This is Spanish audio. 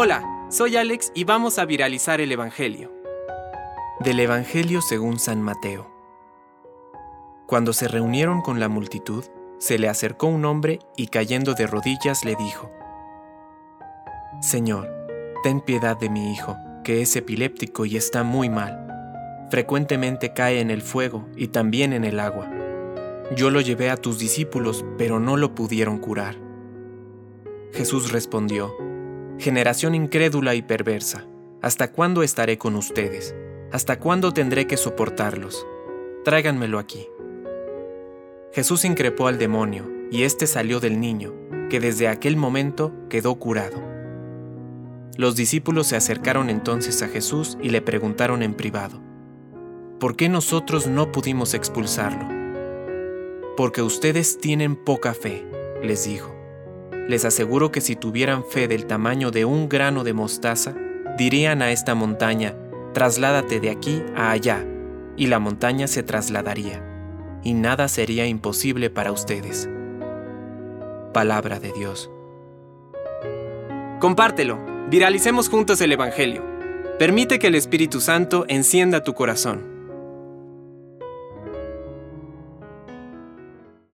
Hola, soy Alex y vamos a viralizar el Evangelio. Del Evangelio según San Mateo. Cuando se reunieron con la multitud, se le acercó un hombre y cayendo de rodillas le dijo, Señor, ten piedad de mi hijo, que es epiléptico y está muy mal. Frecuentemente cae en el fuego y también en el agua. Yo lo llevé a tus discípulos, pero no lo pudieron curar. Jesús respondió, Generación incrédula y perversa, ¿hasta cuándo estaré con ustedes? ¿Hasta cuándo tendré que soportarlos? Tráiganmelo aquí. Jesús increpó al demonio, y éste salió del niño, que desde aquel momento quedó curado. Los discípulos se acercaron entonces a Jesús y le preguntaron en privado, ¿por qué nosotros no pudimos expulsarlo? Porque ustedes tienen poca fe, les dijo. Les aseguro que si tuvieran fe del tamaño de un grano de mostaza, dirían a esta montaña, trasládate de aquí a allá, y la montaña se trasladaría, y nada sería imposible para ustedes. Palabra de Dios. Compártelo, viralicemos juntos el Evangelio. Permite que el Espíritu Santo encienda tu corazón.